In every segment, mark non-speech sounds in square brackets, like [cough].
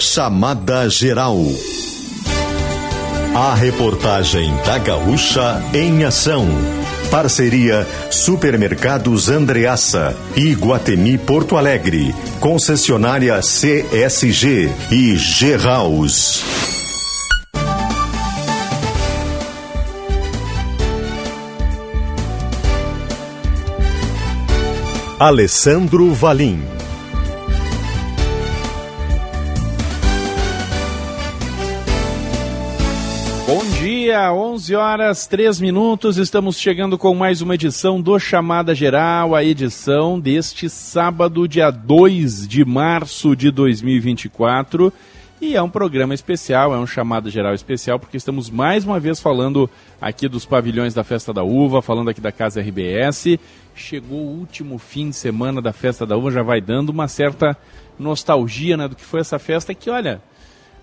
Chamada Geral. A reportagem da Gaúcha em ação. Parceria Supermercados Andreaça Guatemi Porto Alegre. Concessionária CSG e G-House. Alessandro Valim. Dia, 11 horas 3 minutos. Estamos chegando com mais uma edição do Chamada Geral, a edição deste sábado, dia 2 de março de 2024. E é um programa especial, é um chamado geral especial, porque estamos mais uma vez falando aqui dos pavilhões da Festa da Uva, falando aqui da Casa RBS. Chegou o último fim de semana da Festa da Uva, já vai dando uma certa nostalgia né, do que foi essa festa, que olha,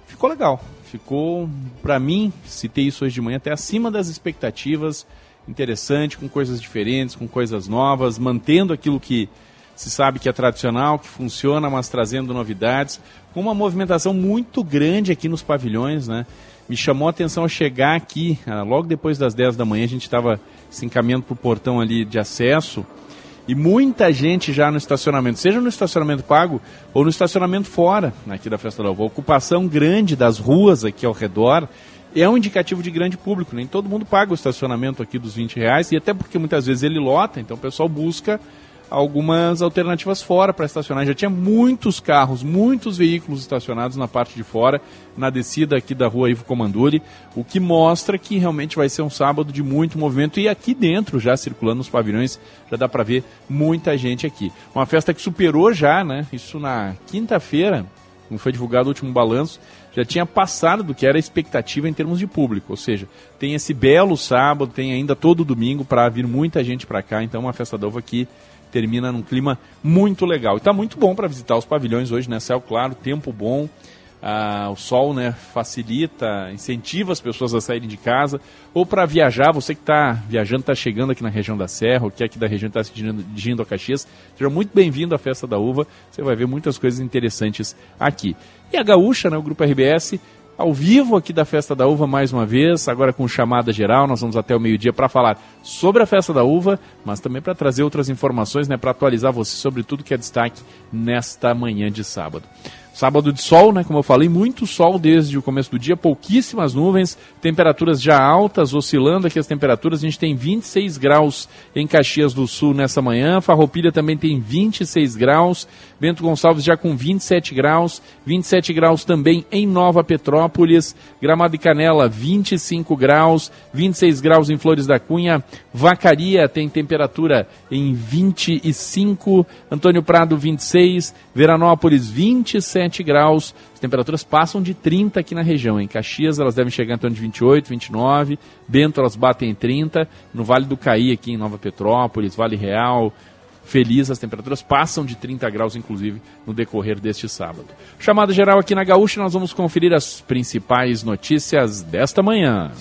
ficou legal. Ficou, para mim, citei isso hoje de manhã, até acima das expectativas, interessante, com coisas diferentes, com coisas novas, mantendo aquilo que se sabe que é tradicional, que funciona, mas trazendo novidades, com uma movimentação muito grande aqui nos pavilhões, né? Me chamou a atenção a chegar aqui, ah, logo depois das 10 da manhã, a gente estava se encaminhando para o portão ali de acesso, e muita gente já no estacionamento, seja no estacionamento pago ou no estacionamento fora aqui da Festa da Uva. A ocupação grande das ruas aqui ao redor é um indicativo de grande público. Nem todo mundo paga o estacionamento aqui dos 20 reais, e até porque muitas vezes ele lota, então o pessoal busca algumas alternativas fora para estacionar. Já tinha muitos carros, muitos veículos estacionados na parte de fora, na descida aqui da rua Ivo Comanduri, o que mostra que realmente vai ser um sábado de muito movimento e aqui dentro, já circulando nos pavilhões, já dá para ver muita gente aqui. Uma festa que superou já, né? Isso na quinta-feira, como foi divulgado o último balanço, já tinha passado do que era a expectativa em termos de público. Ou seja, tem esse belo sábado, tem ainda todo domingo para vir muita gente para cá. Então, uma festa uva que termina num clima muito legal. E está muito bom para visitar os pavilhões hoje, né? Céu claro, tempo bom. Ah, o sol né, facilita, incentiva as pessoas a saírem de casa. Ou para viajar, você que está viajando, está chegando aqui na região da Serra, ou que é aqui da região está se dirigindo a Caxias, seja muito bem-vindo à Festa da Uva. Você vai ver muitas coisas interessantes aqui. E a Gaúcha, né, o Grupo RBS, ao vivo aqui da Festa da Uva mais uma vez, agora com chamada geral. Nós vamos até o meio-dia para falar sobre a Festa da Uva, mas também para trazer outras informações, né, para atualizar você sobre tudo que é destaque nesta manhã de sábado. Sábado de sol, né? Como eu falei, muito sol desde o começo do dia, pouquíssimas nuvens, temperaturas já altas, oscilando aqui as temperaturas. A gente tem 26 graus em Caxias do Sul nessa manhã, Farroupilha também tem 26 graus, Bento Gonçalves já com 27 graus, 27 graus também em Nova Petrópolis, Gramado e Canela 25 graus, 26 graus em Flores da Cunha, Vacaria tem temperatura em 25, Antônio Prado 26, Veranópolis 27 graus. As temperaturas passam de 30 aqui na região. Em Caxias elas devem chegar em torno de 28, 29. Bento elas batem em 30. No Vale do Caí aqui em Nova Petrópolis, Vale Real, Feliz, as temperaturas passam de 30 graus, inclusive, no decorrer deste sábado. Chamada geral aqui na Gaúcha, nós vamos conferir as principais notícias desta manhã.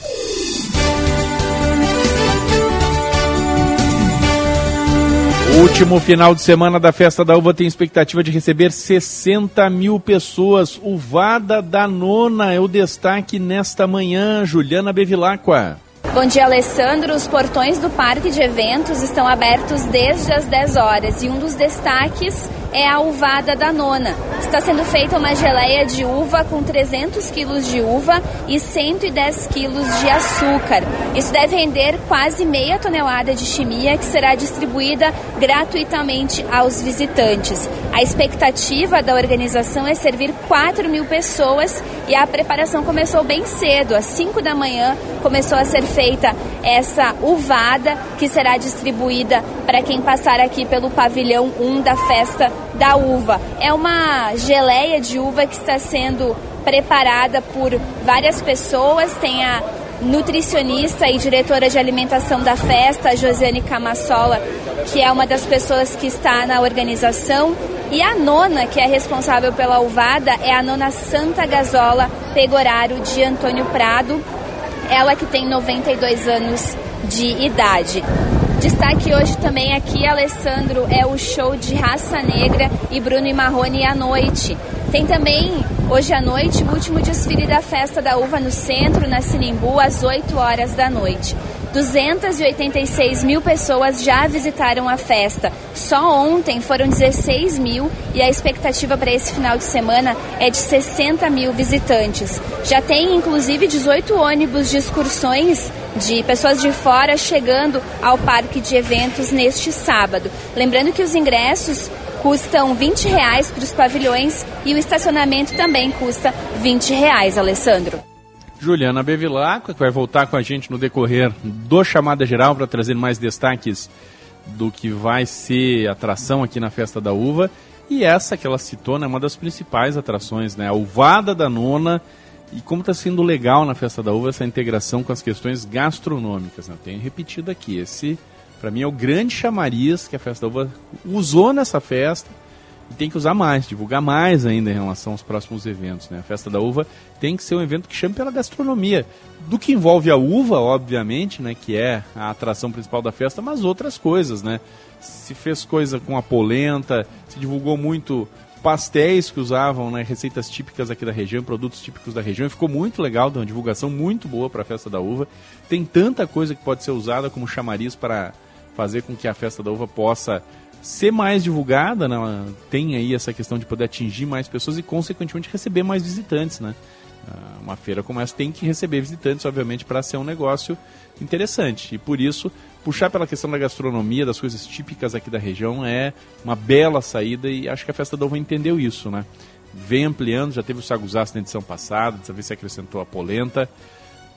O último final de semana da Festa da Uva tem expectativa de receber 60 mil pessoas. Uvada da Nona é o destaque nesta manhã. Juliana Bevilacqua. Bom dia, Alessandro. Os portões do parque de eventos estão abertos desde as 10 horas e um dos destaques é a uvada da nona. Está sendo feita uma geleia de uva com 300 quilos de uva e 110 quilos de açúcar. Isso deve render quase meia tonelada de chimia que será distribuída gratuitamente aos visitantes. A expectativa da organização é servir 4 mil pessoas e a preparação começou bem cedo. Às 5 da manhã começou a ser feita essa uvada que será distribuída para quem passar aqui pelo pavilhão 1 da festa da uva. É uma geleia de uva que está sendo preparada por várias pessoas. Tem a nutricionista e diretora de alimentação da festa, Josiane Camassola, que é uma das pessoas que está na organização. E a nona, que é responsável pela uvada, é a nona Santa Gazola Pegoraro de Antônio Prado. Ela que tem 92 anos de idade. Destaque hoje também aqui, Alessandro, é o show de Raça Negra e Bruno e Marrone à noite. Tem também, hoje à noite, o último desfile da Festa da Uva no centro, na Sinimbu, às 8 horas da noite. 286 mil pessoas já visitaram a festa. Só ontem foram 16 mil e a expectativa para esse final de semana é de 60 mil visitantes. Já tem inclusive 18 ônibus de excursões de pessoas de fora chegando ao parque de eventos neste sábado. Lembrando que os ingressos custam 20 reais para os pavilhões e o estacionamento também custa 20 reais, Alessandro. Juliana Bevilacqua, que vai voltar com a gente no decorrer do Chamada Geral para trazer mais destaques do que vai ser atração aqui na Festa da Uva. E essa que ela citou, né, uma das principais atrações, né, a Uvada da Nona. E como está sendo legal na Festa da Uva essa integração com as questões gastronômicas. Né? Eu tenho repetido aqui, esse para mim é o grande chamariz que a Festa da Uva usou nessa festa e tem que usar mais, divulgar mais ainda em relação aos próximos eventos. Né? A Festa da Uva tem que ser um evento que chame pela gastronomia. Do que envolve a uva, obviamente, né, que é a atração principal da festa, mas outras coisas. Né? Se fez coisa com a polenta, se divulgou muito pastéis que usavam né, receitas típicas aqui da região, produtos típicos da região, ficou muito legal, uma divulgação muito boa para a Festa da Uva. Tem tanta coisa que pode ser usada como chamariz para fazer com que a Festa da Uva possa ser mais divulgada, né? tem aí essa questão de poder atingir mais pessoas e, consequentemente, receber mais visitantes, né? Ah, uma feira como essa tem que receber visitantes, obviamente, para ser um negócio interessante. E por isso, puxar pela questão da gastronomia, das coisas típicas aqui da região, é uma bela saída e acho que a Festa da Uva entendeu isso, né? Vem ampliando, já teve o Saguzaço na edição passada, dessa vez se acrescentou a polenta.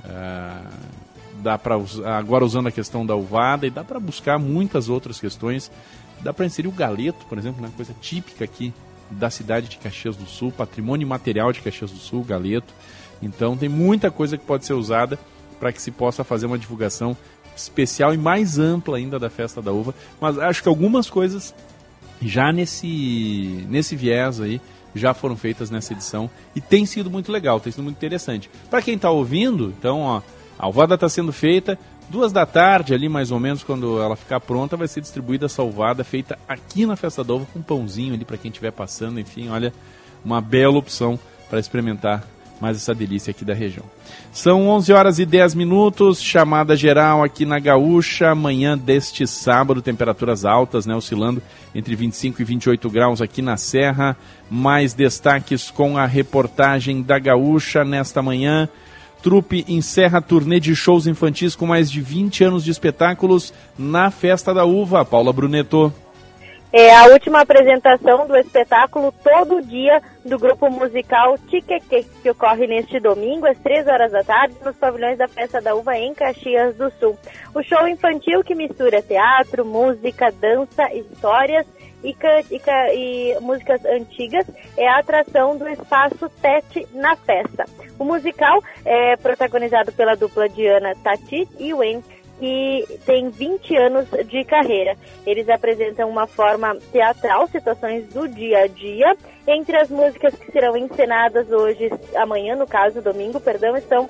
Uh, dá para agora usando a questão da uvada e dá para buscar muitas outras questões Dá para inserir o galeto, por exemplo, né? coisa típica aqui da cidade de Caxias do Sul, patrimônio material de Caxias do Sul, galeto. Então tem muita coisa que pode ser usada para que se possa fazer uma divulgação especial e mais ampla ainda da festa da uva. Mas acho que algumas coisas já nesse nesse viés aí já foram feitas nessa edição e tem sido muito legal, tem sido muito interessante. Para quem está ouvindo, então ó, a alvada está sendo feita, Duas da tarde, ali mais ou menos, quando ela ficar pronta, vai ser distribuída a salvada, feita aqui na Festa da Uva, com um pãozinho ali para quem estiver passando. Enfim, olha, uma bela opção para experimentar mais essa delícia aqui da região. São 11 horas e 10 minutos, chamada geral aqui na Gaúcha, amanhã deste sábado, temperaturas altas, né, oscilando entre 25 e 28 graus aqui na Serra. Mais destaques com a reportagem da Gaúcha nesta manhã. Trupe encerra turnê de shows infantis com mais de 20 anos de espetáculos na Festa da Uva. Paula Bruneto. É a última apresentação do espetáculo Todo Dia do grupo musical Tiqueque, que ocorre neste domingo às 3 horas da tarde nos pavilhões da Festa da Uva em Caxias do Sul. O show infantil que mistura teatro, música, dança, histórias e, e, e, músicas antigas é a atração do espaço Tete na festa. O musical é protagonizado pela dupla Diana Tati e Wayne que tem 20 anos de carreira. Eles apresentam uma forma teatral, situações do dia a dia. Entre as músicas que serão encenadas hoje, amanhã, no caso, domingo, perdão, estão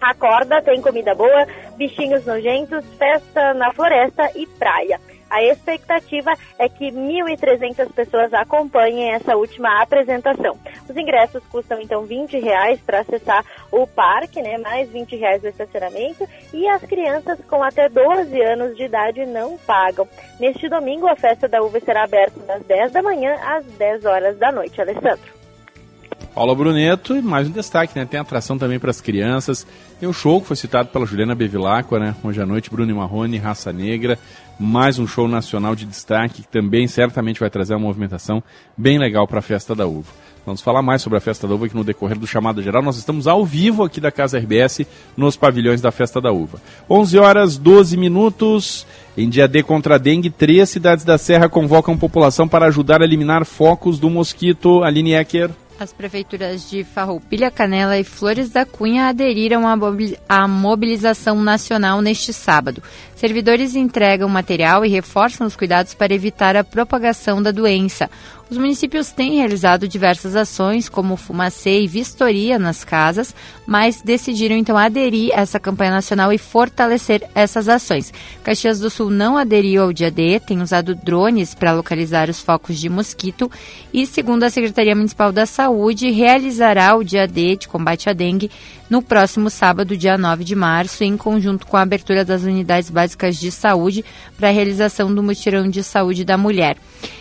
Acorda, Tem Comida Boa, Bichinhos Nojentos, Festa na Floresta e Praia. A expectativa é que 1.300 pessoas acompanhem essa última apresentação. Os ingressos custam então 20 reais para acessar o parque, né? Mais 20 reais do estacionamento e as crianças com até 12 anos de idade não pagam. Neste domingo, a festa da uva será aberta das 10 da manhã às 10 horas da noite. Alessandro. Paula Bruneto e mais um destaque, né? Tem atração também para as crianças. Tem o show que foi citado pela Juliana Bevilacqua, né? Hoje à noite, Bruno Marrone, Raça Negra. Mais um show nacional de destaque que também certamente vai trazer uma movimentação bem legal para a Festa da Uva. Vamos falar mais sobre a Festa da Uva aqui no decorrer do chamado geral. Nós estamos ao vivo aqui da Casa RBS nos pavilhões da Festa da Uva. 11 horas 12 minutos. Em dia D contra a dengue, três cidades da Serra convocam população para ajudar a eliminar focos do mosquito. Aline Ecker. As prefeituras de Farroupilha, Canela e Flores da Cunha aderiram à mobilização nacional neste sábado. Servidores entregam material e reforçam os cuidados para evitar a propagação da doença. Os municípios têm realizado diversas ações, como fumacê e vistoria nas casas, mas decidiram então aderir a essa campanha nacional e fortalecer essas ações. Caxias do Sul não aderiu ao dia D, tem usado drones para localizar os focos de mosquito e, segundo a Secretaria Municipal da Saúde, realizará o dia D de combate à dengue no próximo sábado, dia 9 de março, em conjunto com a abertura das unidades básicas de saúde para a realização do mutirão de saúde da mulher.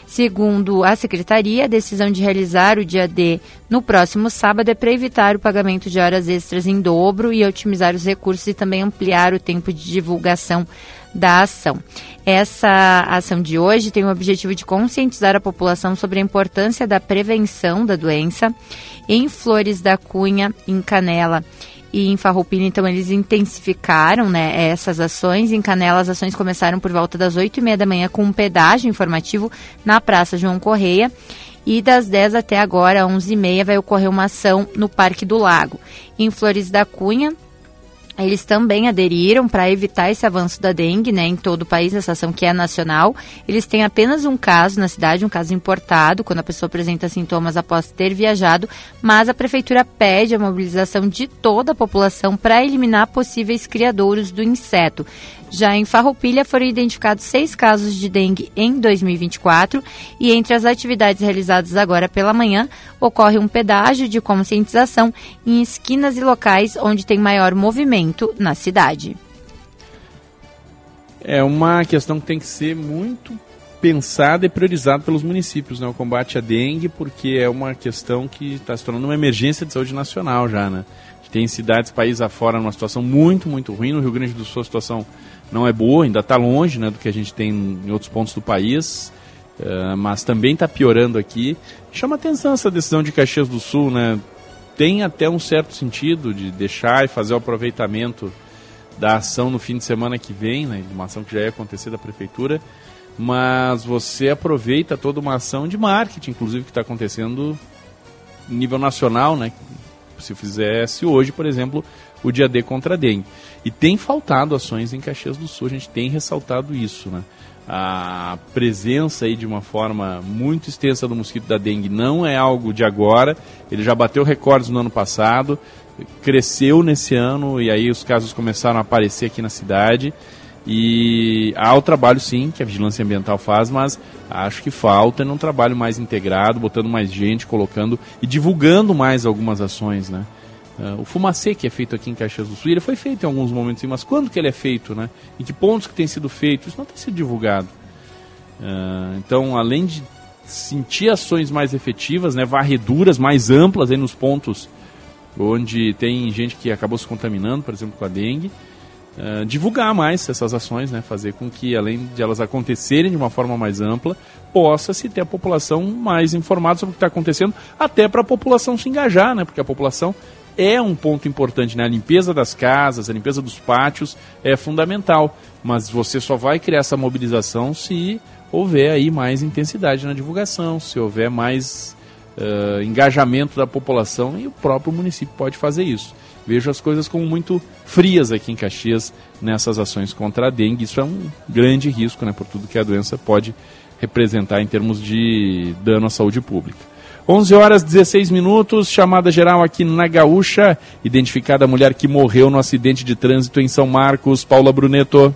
Segundo a Secretaria, a decisão de realizar o dia D no próximo sábado é para evitar o pagamento de horas extras em dobro e otimizar os recursos e também ampliar o tempo de divulgação da ação. Essa ação de hoje tem o objetivo de conscientizar a população sobre a importância da prevenção da doença em Flores da Cunha, em Canela e em Farroupilha, então eles intensificaram né, essas ações. Em Canela, as ações começaram por volta das 8 e meia da manhã com um pedágio informativo na Praça João Correia. E das 10 até agora, 11 e meia, vai ocorrer uma ação no Parque do Lago. Em Flores da Cunha, eles também aderiram para evitar esse avanço da dengue né, em todo o país, essa ação que é nacional. Eles têm apenas um caso na cidade, um caso importado, quando a pessoa apresenta sintomas após ter viajado, mas a prefeitura pede a mobilização de toda a população para eliminar possíveis criadouros do inseto. Já em Farroupilha foram identificados seis casos de dengue em 2024 e entre as atividades realizadas agora pela manhã ocorre um pedágio de conscientização em esquinas e locais onde tem maior movimento na cidade. É uma questão que tem que ser muito pensada e priorizada pelos municípios, né? O combate à dengue, porque é uma questão que está se tornando uma emergência de saúde nacional já, né? Tem cidades, países afora, numa situação muito, muito ruim. No Rio Grande do Sul a situação não é boa, ainda está longe né, do que a gente tem em outros pontos do país, uh, mas também está piorando aqui. Chama atenção essa decisão de Caxias do Sul, né? Tem até um certo sentido de deixar e fazer o aproveitamento da ação no fim de semana que vem, né, uma ação que já ia acontecer da prefeitura, mas você aproveita toda uma ação de marketing, inclusive que está acontecendo nível nacional, né? Se fizesse hoje, por exemplo, o dia D contra dengue. E tem faltado ações em Caxias do Sul, a gente tem ressaltado isso, né? A presença aí de uma forma muito extensa do mosquito da dengue não é algo de agora, ele já bateu recordes no ano passado, cresceu nesse ano e aí os casos começaram a aparecer aqui na cidade. E há o trabalho sim que a vigilância ambiental faz, mas acho que falta num trabalho mais integrado, botando mais gente, colocando e divulgando mais algumas ações, né? Uh, o fumacê que é feito aqui em Caxias do Sul, ele foi feito em alguns momentos, mas quando que ele é feito, né? Em que pontos que tem sido feito? Isso não tem sido divulgado. Uh, então, além de sentir ações mais efetivas, né, varreduras mais amplas aí nos pontos onde tem gente que acabou se contaminando, por exemplo, com a dengue, uh, divulgar mais essas ações, né, fazer com que, além de elas acontecerem de uma forma mais ampla, possa-se ter a população mais informada sobre o que está acontecendo, até para a população se engajar, né, porque a população é um ponto importante, né? A limpeza das casas, a limpeza dos pátios é fundamental, mas você só vai criar essa mobilização se houver aí mais intensidade na divulgação, se houver mais uh, engajamento da população e o próprio município pode fazer isso. Vejo as coisas como muito frias aqui em Caxias nessas ações contra a dengue. Isso é um grande risco, né, por tudo que a doença pode representar em termos de dano à saúde pública. 11 horas 16 minutos, chamada geral aqui na Gaúcha, identificada a mulher que morreu no acidente de trânsito em São Marcos. Paula Bruneto.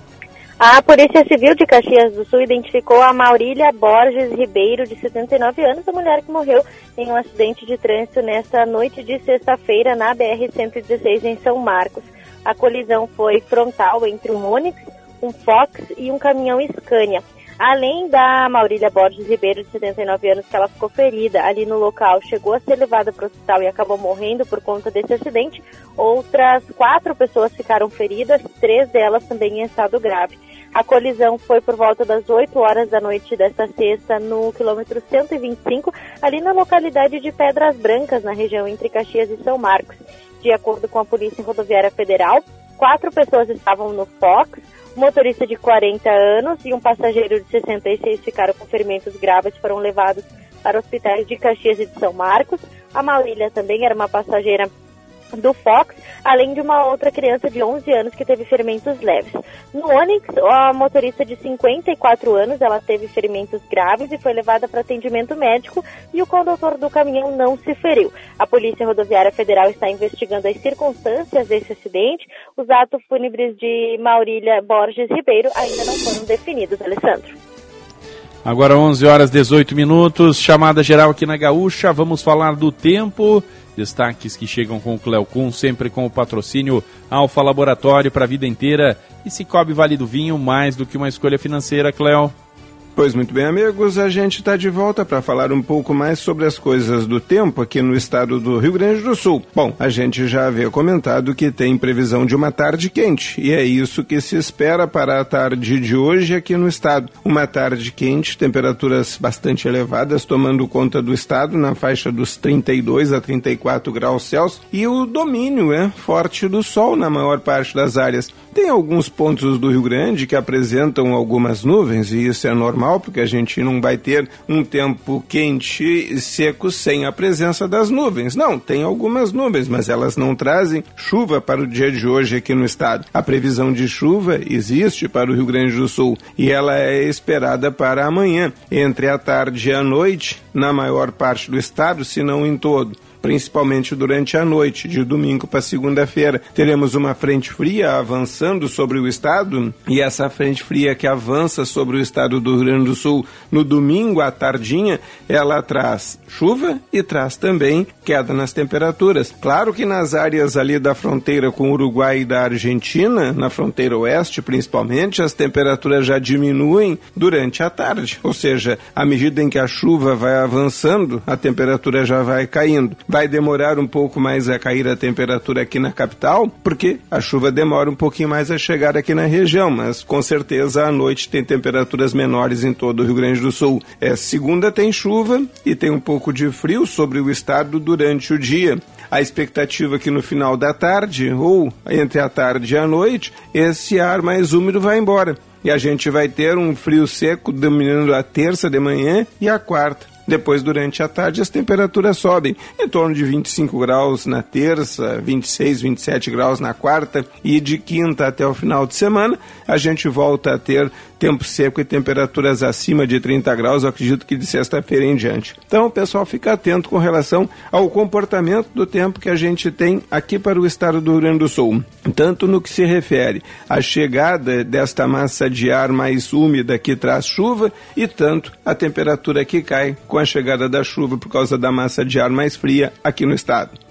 A Polícia Civil de Caxias do Sul identificou a Maurília Borges Ribeiro, de 79 anos, a mulher que morreu em um acidente de trânsito nesta noite de sexta-feira na BR-116 em São Marcos. A colisão foi frontal entre um Onix, um Fox e um caminhão Scania. Além da Maurília Borges Ribeiro, de 79 anos, que ela ficou ferida ali no local, chegou a ser levada para o hospital e acabou morrendo por conta desse acidente, outras quatro pessoas ficaram feridas, três delas também em estado grave. A colisão foi por volta das 8 horas da noite desta sexta, no quilômetro 125, ali na localidade de Pedras Brancas, na região entre Caxias e São Marcos. De acordo com a Polícia Rodoviária Federal, quatro pessoas estavam no Fox, motorista de 40 anos e um passageiro de 66 ficaram com ferimentos graves e foram levados para hospitais de Caxias e de São Marcos. A Maurília também era uma passageira do Fox, além de uma outra criança de 11 anos que teve ferimentos leves. No Onix, a motorista de 54 anos, ela teve ferimentos graves e foi levada para atendimento médico e o condutor do caminhão não se feriu. A Polícia Rodoviária Federal está investigando as circunstâncias desse acidente. Os atos fúnebres de Maurília Borges Ribeiro ainda não foram definidos, Alessandro. Agora 11 horas 18 minutos, chamada geral aqui na Gaúcha, vamos falar do tempo Destaques que chegam com o Cleocum, sempre com o patrocínio Alfa Laboratório para a vida inteira. E Cicobi Vale do Vinho, mais do que uma escolha financeira, Cleo. Pois muito bem, amigos, a gente está de volta para falar um pouco mais sobre as coisas do tempo aqui no estado do Rio Grande do Sul. Bom, a gente já havia comentado que tem previsão de uma tarde quente, e é isso que se espera para a tarde de hoje aqui no estado. Uma tarde quente, temperaturas bastante elevadas, tomando conta do estado na faixa dos 32 a 34 graus Celsius, e o domínio é forte do sol na maior parte das áreas. Tem alguns pontos do Rio Grande que apresentam algumas nuvens, e isso é normal, porque a gente não vai ter um tempo quente e seco sem a presença das nuvens. Não, tem algumas nuvens, mas elas não trazem chuva para o dia de hoje aqui no estado. A previsão de chuva existe para o Rio Grande do Sul e ela é esperada para amanhã, entre a tarde e a noite, na maior parte do estado, se não em todo principalmente durante a noite, de domingo para segunda-feira. Teremos uma frente fria avançando sobre o estado e essa frente fria que avança sobre o estado do Rio Grande do Sul no domingo à tardinha, ela traz chuva e traz também queda nas temperaturas. Claro que nas áreas ali da fronteira com o Uruguai e da Argentina, na fronteira oeste principalmente, as temperaturas já diminuem durante a tarde, ou seja, à medida em que a chuva vai avançando, a temperatura já vai caindo. Vai demorar um pouco mais a cair a temperatura aqui na capital, porque a chuva demora um pouquinho mais a chegar aqui na região, mas com certeza à noite tem temperaturas menores em todo o Rio Grande do Sul. É, segunda tem chuva e tem um pouco de frio sobre o estado durante o dia a expectativa que no final da tarde ou entre a tarde e a noite esse ar mais úmido vai embora e a gente vai ter um frio seco dominando a terça de manhã e a quarta. Depois, durante a tarde, as temperaturas sobem em torno de 25 graus na terça, 26, 27 graus na quarta e de quinta até o final de semana. A gente volta a ter tempo seco e temperaturas acima de 30 graus, acredito que de sexta-feira em diante. Então, pessoal fica atento com relação ao comportamento do tempo que a gente tem aqui para o estado do Rio Grande do Sul, tanto no que se refere à chegada desta massa de ar mais úmida que traz chuva e tanto a temperatura que cai com a chegada da chuva por causa da massa de ar mais fria aqui no estado.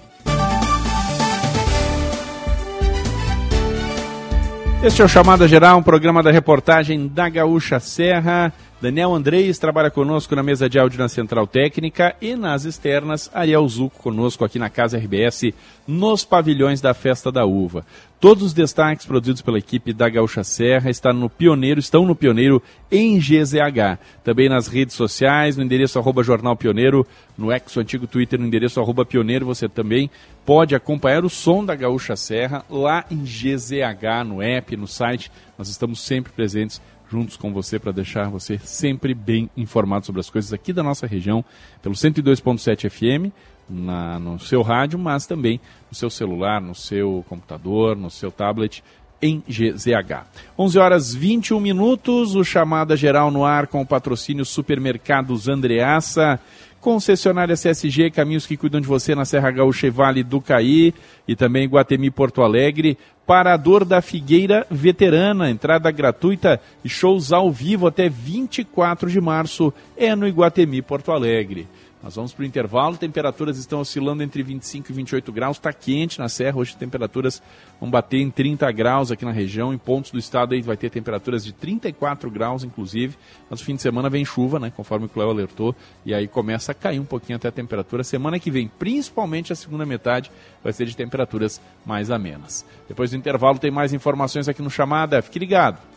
Este é o Chamada Geral, um programa da reportagem da Gaúcha Serra. Daniel Andrés trabalha conosco na mesa de áudio na Central Técnica e nas externas, Ariel Zuco conosco aqui na Casa RBS, nos pavilhões da Festa da Uva. Todos os destaques produzidos pela equipe da Gaúcha Serra estão no Pioneiro, estão no Pioneiro em GZH. Também nas redes sociais, no endereço arroba Jornal Pioneiro, no ex antigo Twitter, no endereço arroba Pioneiro, você também pode acompanhar o som da Gaúcha Serra lá em GZH, no app, no site. Nós estamos sempre presentes juntos com você para deixar você sempre bem informado sobre as coisas aqui da nossa região, pelo 102.7 FM, na, no seu rádio, mas também no seu celular, no seu computador, no seu tablet, em GZH. 11 horas 21 minutos, o chamada geral no ar com o patrocínio Supermercados Andreaça. Concessionária CSG, caminhos que cuidam de você na Serra Gaúcha e Vale do Caí e também Guatemi Porto Alegre. Parador da Figueira Veterana, entrada gratuita e shows ao vivo até 24 de março é no Iguatemi Porto Alegre. Nós vamos para o intervalo, temperaturas estão oscilando entre 25 e 28 graus, está quente na serra, hoje temperaturas vão bater em 30 graus aqui na região, em pontos do estado aí vai ter temperaturas de 34 graus inclusive, mas o fim de semana vem chuva, né, conforme o Cléo alertou, e aí começa a cair um pouquinho até a temperatura. Semana que vem, principalmente a segunda metade, vai ser de temperaturas mais amenas. Depois do intervalo tem mais informações aqui no Chamada, fique ligado.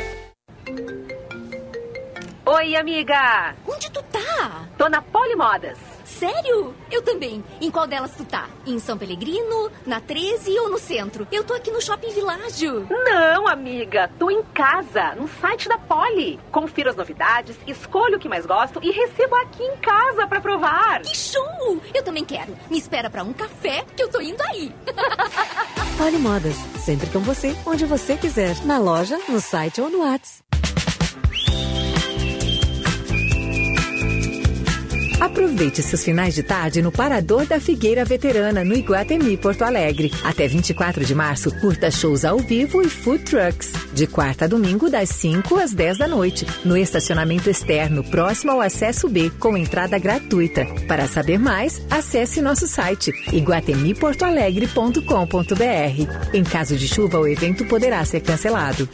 Oi, amiga! Onde tu tá? Tô na Polimodas. Sério? Eu também. Em qual delas tu tá? Em São Pelegrino, na 13 ou no centro? Eu tô aqui no Shopping Világio. Não, amiga. Tô em casa, no site da Poli. Confiro as novidades, escolho o que mais gosto e recebo aqui em casa pra provar. Que show! Eu também quero. Me espera pra um café que eu tô indo aí. [laughs] Polimodas. Sempre com você, onde você quiser. Na loja, no site ou no WhatsApp. Aproveite seus finais de tarde no Parador da Figueira Veterana, no Iguatemi, Porto Alegre. Até 24 de março, curta shows ao vivo e food trucks. De quarta a domingo, das 5 às 10 da noite, no estacionamento externo, próximo ao acesso B, com entrada gratuita. Para saber mais, acesse nosso site iguatemiportoalegre.com.br. Em caso de chuva, o evento poderá ser cancelado.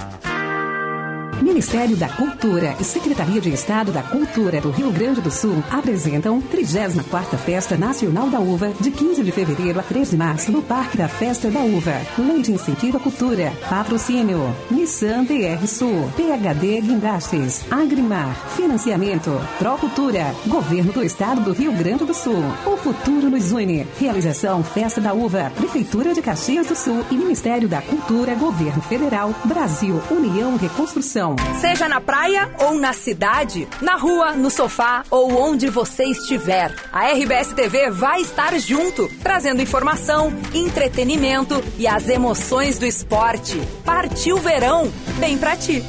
Ministério da Cultura e Secretaria de Estado da Cultura do Rio Grande do Sul apresentam 34ª Festa Nacional da Uva, de 15 de fevereiro a 3 de março, no Parque da Festa da Uva. Lei de Incentivo à Cultura. Patrocínio. Nissan DR Sul. PHD Guindastes. Agrimar. Financiamento. Procultura. Governo do Estado do Rio Grande do Sul. O futuro nos une. Realização Festa da Uva. Prefeitura de Caxias do Sul e Ministério da Cultura, Governo Federal, Brasil, União Reconstrução. Seja na praia ou na cidade, na rua, no sofá ou onde você estiver, a RBS TV vai estar junto, trazendo informação, entretenimento e as emoções do esporte. Partiu verão, bem pra ti.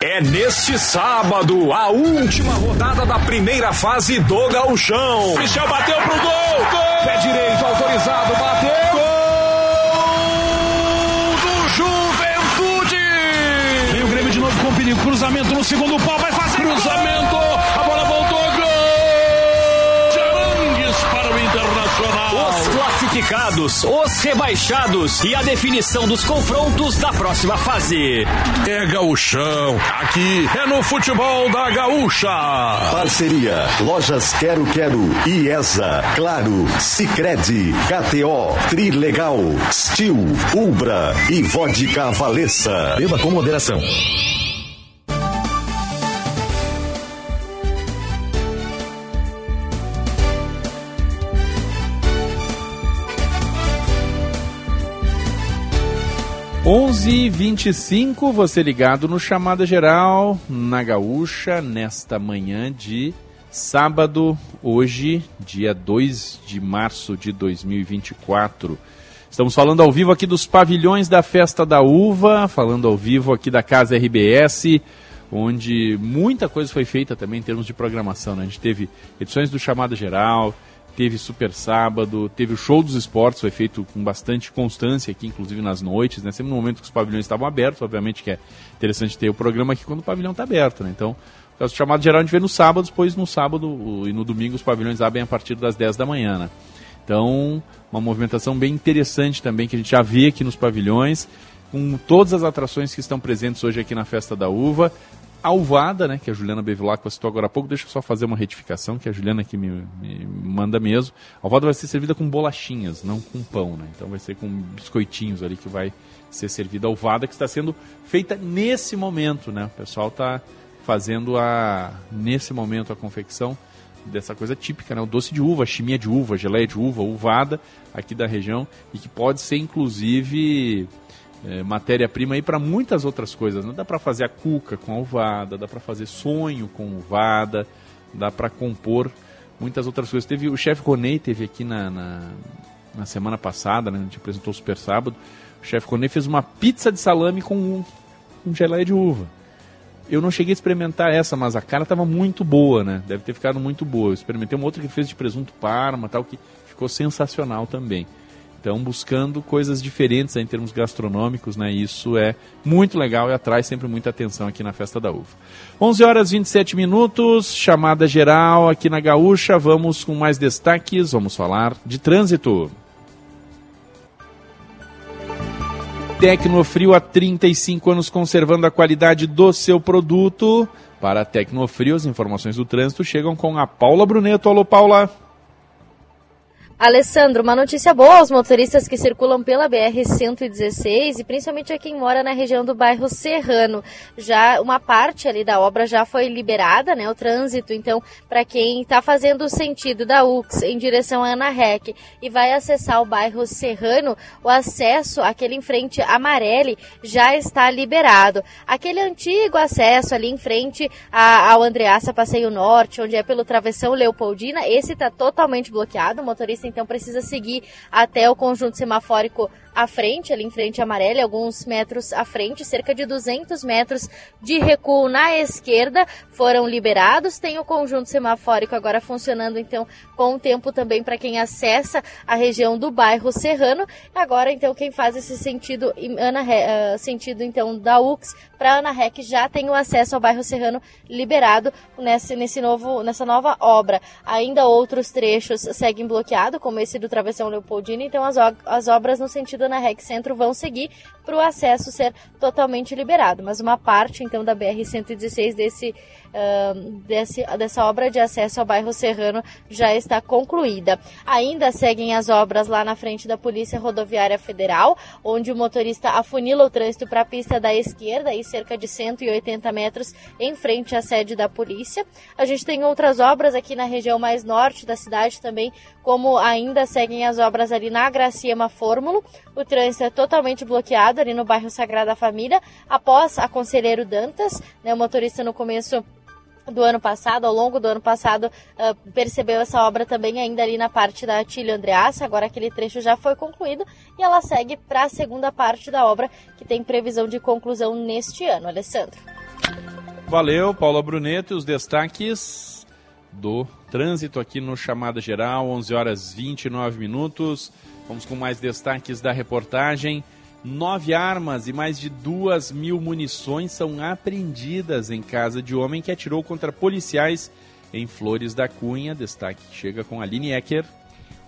É neste sábado, a última rodada da primeira fase do Gauchão. Michel bateu pro gol! Gol! Pé direito autorizado, bateu! Segundo pau, vai fazer cruzamento. A bola voltou, gol! Charangues para o Internacional. Os classificados, os rebaixados e a definição dos confrontos da próxima fase. É gauchão. Aqui é no futebol da gaúcha. Parceria Lojas Quero Quero, IESA, Claro, Sicredi, KTO, Trilegal, Stil, Ubra e Vodka Valessa. Beba com moderação. Onze e vinte você ligado no Chamada Geral, na Gaúcha, nesta manhã de sábado, hoje, dia 2 de março de 2024. Estamos falando ao vivo aqui dos pavilhões da Festa da Uva, falando ao vivo aqui da Casa RBS, onde muita coisa foi feita também em termos de programação. Né? A gente teve edições do Chamada Geral, teve Super Sábado, teve o Show dos Esportes, foi feito com bastante constância aqui, inclusive nas noites, né? Sempre no momento que os pavilhões estavam abertos, obviamente que é interessante ter o programa aqui quando o pavilhão está aberto, né? Então, o chamado geral a gente vê nos sábados, pois no sábado e no domingo os pavilhões abrem a partir das 10 da manhã, né? Então, uma movimentação bem interessante também que a gente já vê aqui nos pavilhões, com todas as atrações que estão presentes hoje aqui na Festa da Uva alvada, né, que a Juliana Bevilacqua citou agora há pouco, deixa eu só fazer uma retificação, que a Juliana aqui me, me manda mesmo. Alvada vai ser servida com bolachinhas, não com pão, né? Então vai ser com biscoitinhos ali que vai ser servida a alvada, que está sendo feita nesse momento, né? O pessoal está fazendo a nesse momento a confecção dessa coisa típica, né? O doce de uva, chimia de uva, geleia de uva, uvada aqui da região e que pode ser inclusive é, matéria-prima aí para muitas outras coisas. Né? Dá para fazer a cuca com uvada, dá para fazer sonho com uvada, dá para compor muitas outras coisas. Teve o chefe Ronei teve aqui na, na, na, semana passada, né? a gente apresentou o Super Sábado. O chefe Ronei fez uma pizza de salame com, com geleia de uva. Eu não cheguei a experimentar essa, mas a cara estava muito boa, né? Deve ter ficado muito boa. Eu experimentei uma outra que fez de presunto parma, tal, que ficou sensacional também. Então, buscando coisas diferentes em termos gastronômicos, né? Isso é muito legal e atrai sempre muita atenção aqui na Festa da Uva. 11 horas 27 minutos, chamada geral aqui na Gaúcha. Vamos com mais destaques, vamos falar de trânsito. Tecnofrio há 35 anos conservando a qualidade do seu produto. Para a Tecnofrio, as informações do trânsito chegam com a Paula Bruneto. Alô, Paula. Alessandro, uma notícia boa aos motoristas que circulam pela BR-116 e principalmente a quem mora na região do bairro Serrano. Já uma parte ali da obra já foi liberada, né, o trânsito. Então, para quem está fazendo o sentido da UX em direção a Ana Rec e vai acessar o bairro Serrano, o acesso aquele em frente Amarelli já está liberado. Aquele antigo acesso ali em frente a, ao Andreassa Passeio Norte, onde é pelo travessão Leopoldina, esse está totalmente bloqueado. O motorista então precisa seguir até o conjunto semafórico à frente, ali em frente à amarela, alguns metros à frente, cerca de 200 metros de recuo na esquerda foram liberados. Tem o conjunto semafórico agora funcionando, então, com o tempo também para quem acessa a região do bairro Serrano. Agora, então, quem faz esse sentido, Ana, uh, sentido então da UX para Ana Rec já tem o acesso ao bairro Serrano liberado nesse, nesse novo, nessa nova obra. Ainda outros trechos seguem bloqueados, como esse do Travessão Leopoldina, então as, as obras no sentido na REC Centro vão seguir para o acesso ser totalmente liberado. Mas uma parte, então, da BR-116 desse, uh, desse, dessa obra de acesso ao bairro Serrano já está concluída. Ainda seguem as obras lá na frente da Polícia Rodoviária Federal, onde o motorista afunila o trânsito para a pista da esquerda, aí cerca de 180 metros em frente à sede da polícia. A gente tem outras obras aqui na região mais norte da cidade também, como ainda seguem as obras ali na Graciema Fórmulo. O trânsito é totalmente bloqueado ali no bairro Sagrada Família, após a Conselheiro Dantas, né, o motorista no começo do ano passado, ao longo do ano passado, uh, percebeu essa obra também ainda ali na parte da Atílio Andreassa, agora aquele trecho já foi concluído e ela segue para a segunda parte da obra, que tem previsão de conclusão neste ano. Alessandro. Valeu, Paula Bruneto, os destaques do trânsito aqui no Chamada Geral, 11 horas 29 minutos. Vamos com mais destaques da reportagem. Nove armas e mais de duas mil munições são apreendidas em casa de homem que atirou contra policiais em Flores da Cunha. Destaque chega com Aline Ecker.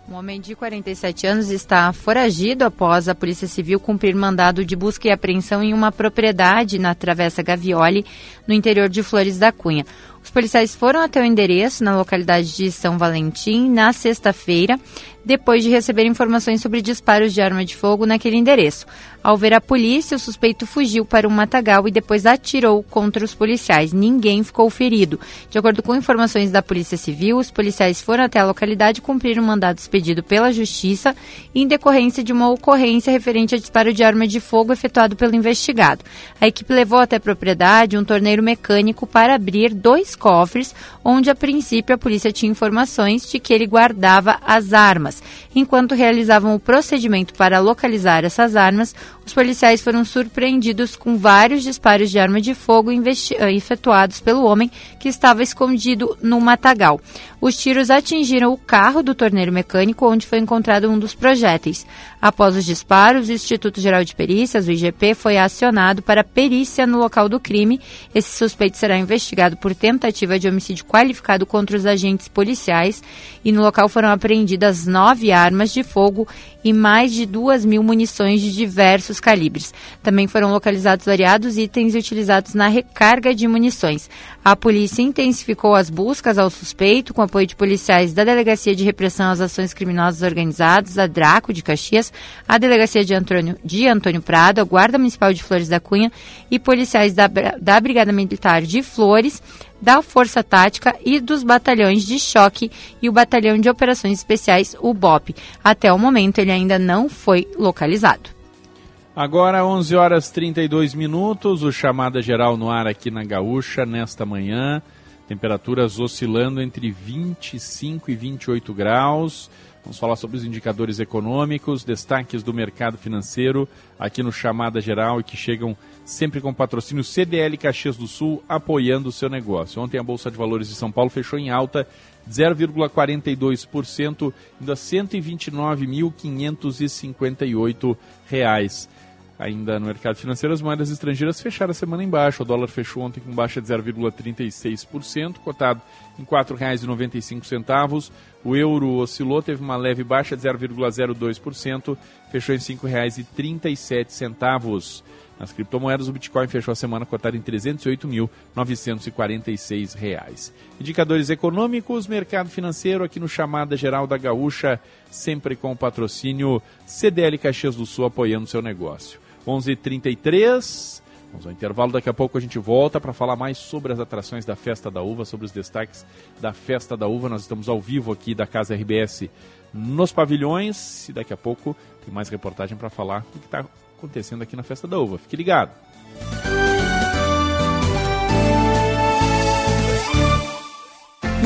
Um homem de 47 anos está foragido após a Polícia Civil cumprir mandado de busca e apreensão em uma propriedade na Travessa Gavioli, no interior de Flores da Cunha. Os policiais foram até o endereço na localidade de São Valentim na sexta-feira depois de receber informações sobre disparos de arma de fogo naquele endereço. Ao ver a polícia, o suspeito fugiu para um matagal e depois atirou contra os policiais. Ninguém ficou ferido. De acordo com informações da Polícia Civil, os policiais foram até a localidade cumprir um mandado expedido pela Justiça em decorrência de uma ocorrência referente a disparo de arma de fogo efetuado pelo investigado. A equipe levou até a propriedade um torneiro mecânico para abrir dois cofres, onde a princípio a polícia tinha informações de que ele guardava as armas. Enquanto realizavam o procedimento para localizar essas armas, os policiais foram surpreendidos com vários disparos de arma de fogo eh, efetuados pelo homem que estava escondido no matagal. Os tiros atingiram o carro do torneiro mecânico, onde foi encontrado um dos projéteis. Após os disparos, o Instituto Geral de Perícias, o IGP, foi acionado para perícia no local do crime. Esse suspeito será investigado por tentativa de homicídio contra os agentes policiais e no local foram apreendidas nove armas de fogo e mais de duas mil munições de diversos calibres. Também foram localizados variados itens utilizados na recarga de munições. A polícia intensificou as buscas ao suspeito com apoio de policiais da Delegacia de Repressão às Ações Criminosas Organizadas, a DRACO de Caxias, a Delegacia de Antônio, de Antônio Prado, a Guarda Municipal de Flores da Cunha e policiais da, da Brigada Militar de Flores, da Força Tática e dos batalhões de choque e o Batalhão de Operações Especiais, o BOP. Até o momento, ele ainda não foi localizado. Agora, 11 horas 32 minutos, o chamada geral no ar aqui na Gaúcha, nesta manhã. Temperaturas oscilando entre 25 e 28 graus. Vamos falar sobre os indicadores econômicos, destaques do mercado financeiro aqui no Chamada Geral e que chegam sempre com patrocínio CDL Caxias do Sul, apoiando o seu negócio. Ontem a Bolsa de Valores de São Paulo fechou em alta 0,42%, indo a R$ 129.558. Ainda no mercado financeiro, as moedas estrangeiras fecharam a semana em baixa. O dólar fechou ontem com baixa de 0,36%, cotado em R$ 4,95. O euro oscilou, teve uma leve baixa de 0,02%, fechou em R$ 5,37. Nas criptomoedas, o Bitcoin fechou a semana cotado em R$ 308.946. Indicadores econômicos, mercado financeiro aqui no Chamada Geral da Gaúcha, sempre com o patrocínio CDL Caxias do Sul apoiando seu negócio. 11h33. Vamos ao intervalo, daqui a pouco a gente volta para falar mais sobre as atrações da Festa da Uva, sobre os destaques da Festa da Uva. Nós estamos ao vivo aqui da Casa RBS nos pavilhões e daqui a pouco tem mais reportagem para falar do que está acontecendo aqui na Festa da Uva. Fique ligado.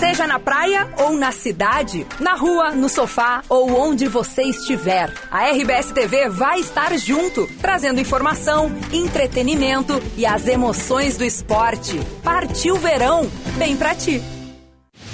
Seja na praia ou na cidade, na rua, no sofá ou onde você estiver, a RBS TV vai estar junto, trazendo informação, entretenimento e as emoções do esporte. Partiu verão, bem pra ti.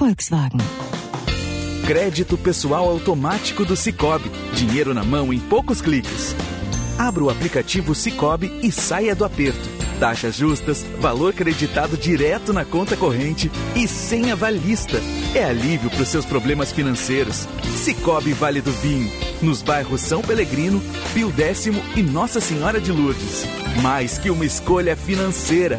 Volkswagen. Crédito pessoal automático do Cicobi. Dinheiro na mão em poucos cliques. Abra o aplicativo Cicobi e saia do aperto. Taxas justas, valor creditado direto na conta corrente e sem avalista. É alívio para os seus problemas financeiros. Cicobi Vale do Vinho, nos bairros São Pelegrino, Pio Décimo e Nossa Senhora de Lourdes. Mais que uma escolha financeira.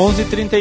Onze trinta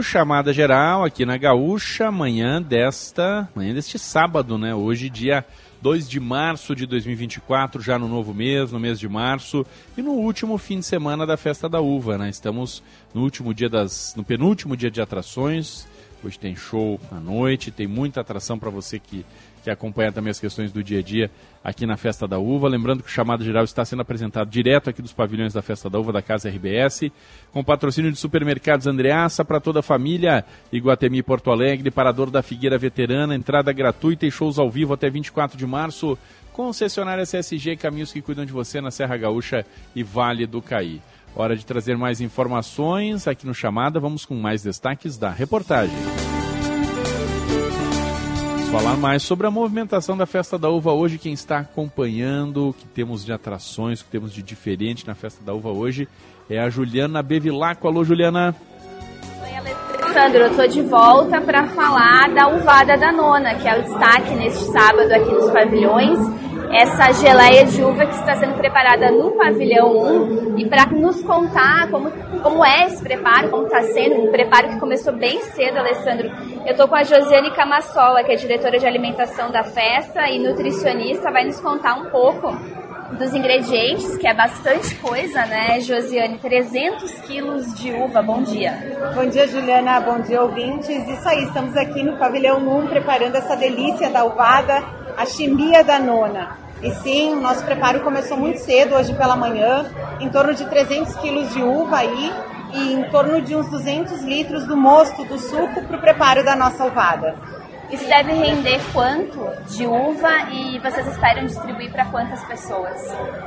chamada geral aqui na Gaúcha, amanhã desta, amanhã deste sábado, né? Hoje, dia 2 de março de 2024, já no novo mês, no mês de março, e no último fim de semana da Festa da Uva, né? Estamos no último dia das, no penúltimo dia de atrações. Hoje tem show à noite, tem muita atração para você que que acompanha também as questões do dia a dia aqui na Festa da Uva. Lembrando que o chamado geral está sendo apresentado direto aqui dos pavilhões da Festa da Uva da Casa RBS, com patrocínio de supermercados Andreaça para toda a família, Iguatemi Porto Alegre, Parador da Figueira Veterana, entrada gratuita e shows ao vivo até 24 de março. Concessionária CSG, caminhos que cuidam de você na Serra Gaúcha e Vale do Caí. Hora de trazer mais informações aqui no Chamada. Vamos com mais destaques da reportagem falar mais sobre a movimentação da Festa da Uva hoje. Quem está acompanhando, o que temos de atrações, o que temos de diferente na Festa da Uva hoje é a Juliana Bevilacqua. Alô, Juliana. Oi, Alessandro. Eu estou de volta para falar da Uvada da Nona, que é o destaque neste sábado aqui nos pavilhões. Essa geleia de uva que está sendo preparada no pavilhão 1 e para nos contar como, como é esse preparo, como está sendo, um preparo que começou bem cedo, Alessandro. Eu estou com a Josiane Camassola, que é diretora de alimentação da festa e nutricionista, vai nos contar um pouco dos ingredientes, que é bastante coisa, né, Josiane? 300 quilos de uva, bom dia. Bom dia, Juliana, bom dia, ouvintes. Isso aí, estamos aqui no pavilhão 1 preparando essa delícia da uvada, a chimia da nona. E sim, nosso preparo começou muito cedo, hoje pela manhã, em torno de 300 quilos de uva aí e em torno de uns 200 litros do mosto, do suco, para o preparo da nossa uvada. Isso deve render quanto de uva e vocês esperam distribuir para quantas pessoas?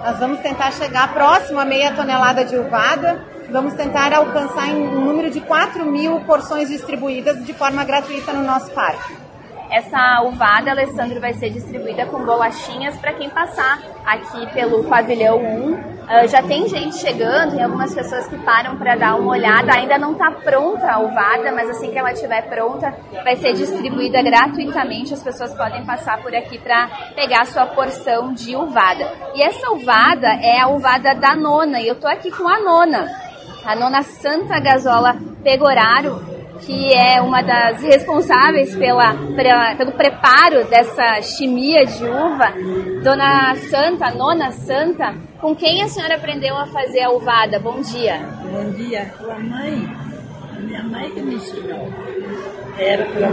Nós vamos tentar chegar próximo a meia tonelada de uvada. Vamos tentar alcançar um número de 4 mil porções distribuídas de forma gratuita no nosso parque. Essa uvada, Alessandro, vai ser distribuída com bolachinhas para quem passar aqui pelo pavilhão 1. Uh, ah, já tem gente chegando, tem algumas pessoas que param para dar uma olhada. Ainda não está pronta a uvada, mas assim que ela estiver pronta, vai ser distribuída gratuitamente. As pessoas podem passar por aqui para pegar a sua porção de uvada. E essa uvada é a uvada da nona, e eu estou aqui com a nona. A nona Santa Gasola Pegoraro, que é uma das responsáveis pela, pela, pelo preparo dessa chimia de uva, Dona Santa, Nona Santa, com quem a senhora aprendeu a fazer a uvada? Bom dia. Bom dia. A mãe. A minha mãe que me ensinou. Era para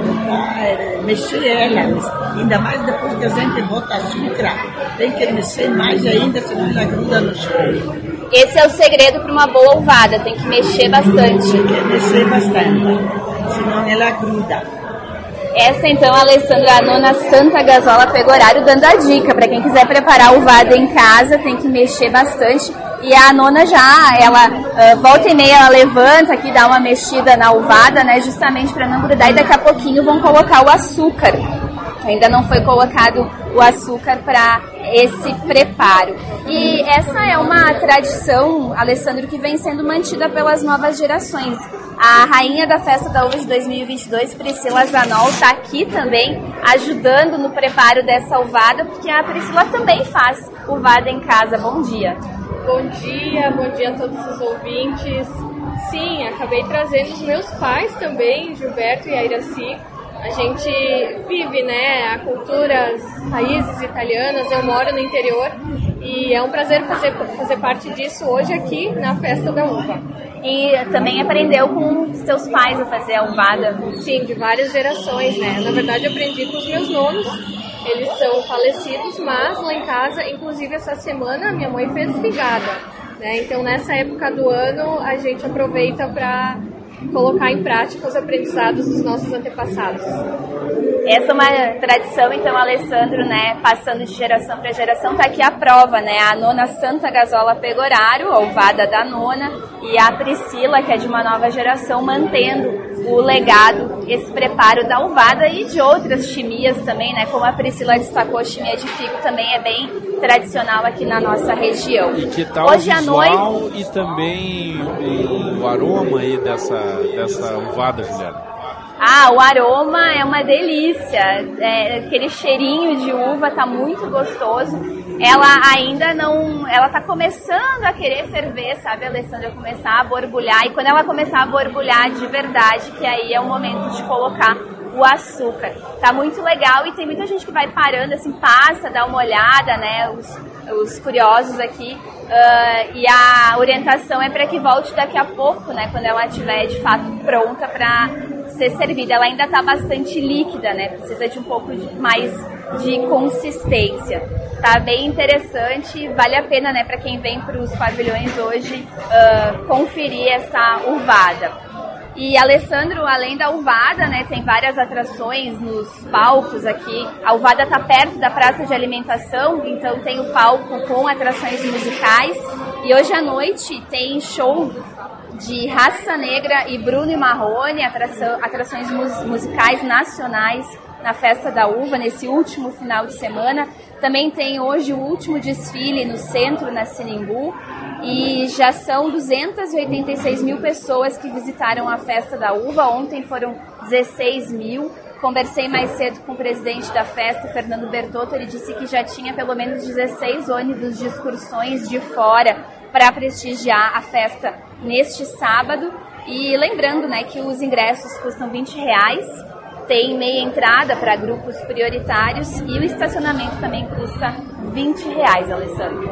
mexer ela, ainda mais depois que a gente bota açúcar, tem que mexer mais ainda, senão ela gruda no chão. Esse é o segredo para uma boa ovada, tem que mexer bastante. Tem que mexer bastante, senão ela gruda. Essa então a Alessandra a Nona Santa Gasola pegou horário dando a dica para quem quiser preparar ovada em casa, tem que mexer bastante. E a nona já, ela uh, volta e meia, ela levanta aqui, dá uma mexida na ovada, né, justamente para não grudar e daqui a pouquinho vão colocar o açúcar. Ainda não foi colocado o açúcar para esse preparo. E essa é uma tradição, Alessandro, que vem sendo mantida pelas novas gerações. A rainha da festa da uva de 2022, Priscila Zanol, está aqui também ajudando no preparo dessa uvada, porque a Priscila também faz uvada em casa. Bom dia. Bom dia, bom dia a todos os ouvintes. Sim, acabei trazendo os meus pais também, Gilberto e a a gente vive, né, a cultura, as raízes italianas. Eu moro no interior e é um prazer fazer, fazer parte disso hoje aqui na Festa da Uva. E também aprendeu com seus pais a fazer a uvada? Sim, de várias gerações, né? Na verdade, eu aprendi com os meus nonos. Eles são falecidos, mas lá em casa, inclusive essa semana, minha mãe fez figada. Né? Então, nessa época do ano, a gente aproveita para colocar em prática os aprendizados dos nossos antepassados. Essa é uma tradição, então, Alessandro, né, passando de geração para geração, tá aqui a prova, né, a nona Santa Gasola Pegorário, ouvada da nona, e a Priscila, que é de uma nova geração, mantendo o legado, esse preparo da uvada e de outras chimias também, né? Como a Priscila destacou, a chimia de figo também é bem tradicional aqui na nossa região. E que tal Hoje o visual à noite... e também o aroma aí dessa, dessa uvada, Juliana? Ah, o aroma é uma delícia. É, aquele cheirinho de uva tá muito gostoso. Ela ainda não. Ela tá começando a querer ferver, sabe, Alessandra? Começar a borbulhar. E quando ela começar a borbulhar de verdade, que aí é o momento de colocar o açúcar. Tá muito legal e tem muita gente que vai parando, assim, passa, dá uma olhada, né? Os, os curiosos aqui. Uh, e a orientação é para que volte daqui a pouco, né? Quando ela estiver de fato pronta para ser servida. Ela ainda está bastante líquida, né? Precisa de um pouco de, mais de consistência. Tá bem interessante, vale a pena, né, para quem vem para os pavilhões hoje uh, conferir essa uvada. E Alessandro, além da Uvada, né, tem várias atrações nos palcos aqui. A Uvada está perto da praça de alimentação, então tem o palco com atrações musicais. E hoje à noite tem show de Raça Negra e Bruno e Marrone, atração, atrações musicais nacionais na Festa da Uva, nesse último final de semana. Também tem hoje o último desfile no centro, na Sinimbu, e já são 286 mil pessoas que visitaram a Festa da Uva. Ontem foram 16 mil. Conversei mais cedo com o presidente da festa, Fernando Bertotto, ele disse que já tinha pelo menos 16 ônibus de excursões de fora para prestigiar a festa neste sábado. E lembrando né, que os ingressos custam 20 reais, tem meia entrada para grupos prioritários e o estacionamento também custa 20 reais, Alessandro.